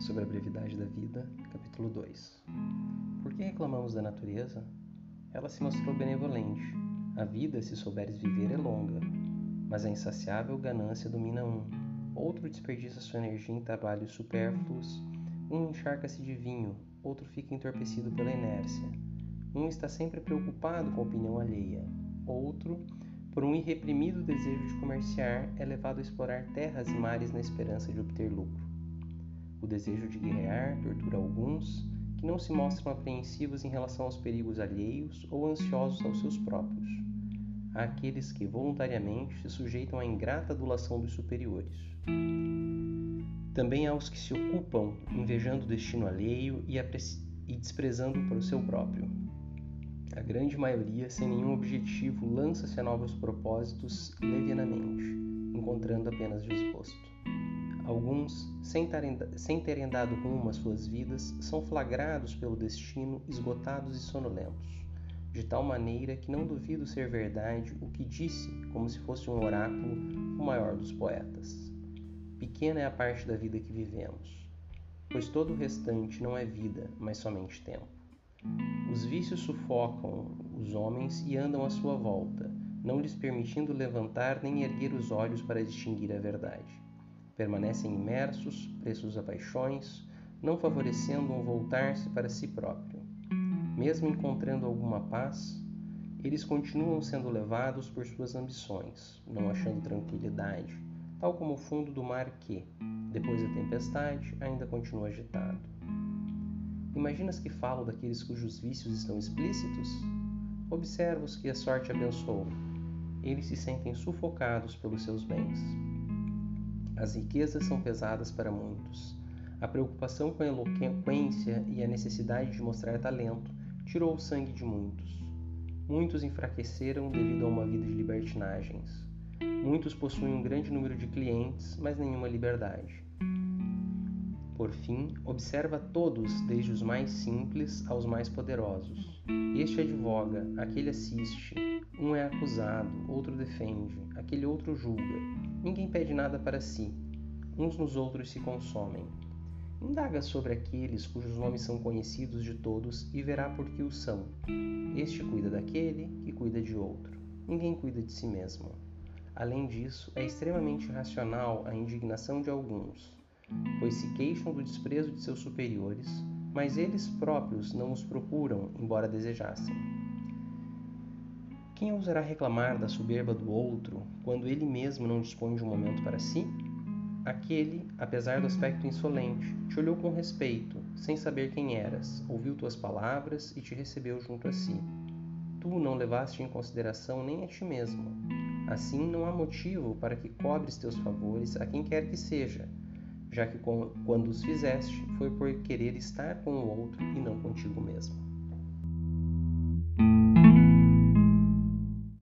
sobre a brevidade da vida, capítulo 2. Por que reclamamos da natureza? Ela se mostrou benevolente. A vida, se souberes viver, é longa, mas a insaciável ganância domina um. Outro desperdiça sua energia em trabalhos supérfluos, um encharca-se de vinho, outro fica entorpecido pela inércia. Um está sempre preocupado com a opinião alheia, outro por um irreprimido desejo de comerciar, é levado a explorar terras e mares na esperança de obter lucro. O desejo de guerrear tortura alguns que não se mostram apreensivos em relação aos perigos alheios ou ansiosos aos seus próprios. Há aqueles que voluntariamente se sujeitam à ingrata adulação dos superiores. Também há os que se ocupam invejando o destino alheio e, e desprezando para o seu próprio. A grande maioria, sem nenhum objetivo, lança-se a novos propósitos levianamente, encontrando apenas desgosto. Alguns, sem terem, sem terem dado rumo às suas vidas, são flagrados pelo destino esgotados e sonolentos, de tal maneira que não duvido ser verdade o que disse, como se fosse um oráculo, o maior dos poetas. Pequena é a parte da vida que vivemos, pois todo o restante não é vida, mas somente tempo. Os vícios sufocam os homens e andam à sua volta, não lhes permitindo levantar nem erguer os olhos para distinguir a verdade. Permanecem imersos, presos a paixões, não favorecendo um voltar-se para si próprio. Mesmo encontrando alguma paz, eles continuam sendo levados por suas ambições, não achando tranquilidade, tal como o fundo do mar que, depois da tempestade, ainda continua agitado. Imaginas que falo daqueles cujos vícios estão explícitos? Observa os que a sorte abençoou. Eles se sentem sufocados pelos seus bens. As riquezas são pesadas para muitos. A preocupação com a eloquência e a necessidade de mostrar talento tirou o sangue de muitos. Muitos enfraqueceram devido a uma vida de libertinagens. Muitos possuem um grande número de clientes, mas nenhuma liberdade. Por fim, observa todos, desde os mais simples aos mais poderosos. Este advoga, aquele assiste, um é acusado, outro defende, aquele outro julga. Ninguém pede nada para si. Uns nos outros se consomem. Indaga sobre aqueles cujos nomes são conhecidos de todos e verá por que o são. Este cuida daquele que cuida de outro. Ninguém cuida de si mesmo. Além disso, é extremamente racional a indignação de alguns pois se queixam do desprezo de seus superiores, mas eles próprios não os procuram, embora desejassem. Quem ousará reclamar da soberba do outro quando ele mesmo não dispõe de um momento para si? Aquele, apesar do aspecto insolente, te olhou com respeito, sem saber quem eras, ouviu tuas palavras e te recebeu junto a si. Tu não levaste em consideração nem a ti mesmo. Assim, não há motivo para que cobres teus favores a quem quer que seja, já que quando os fizeste foi por querer estar com o outro e não contigo mesmo.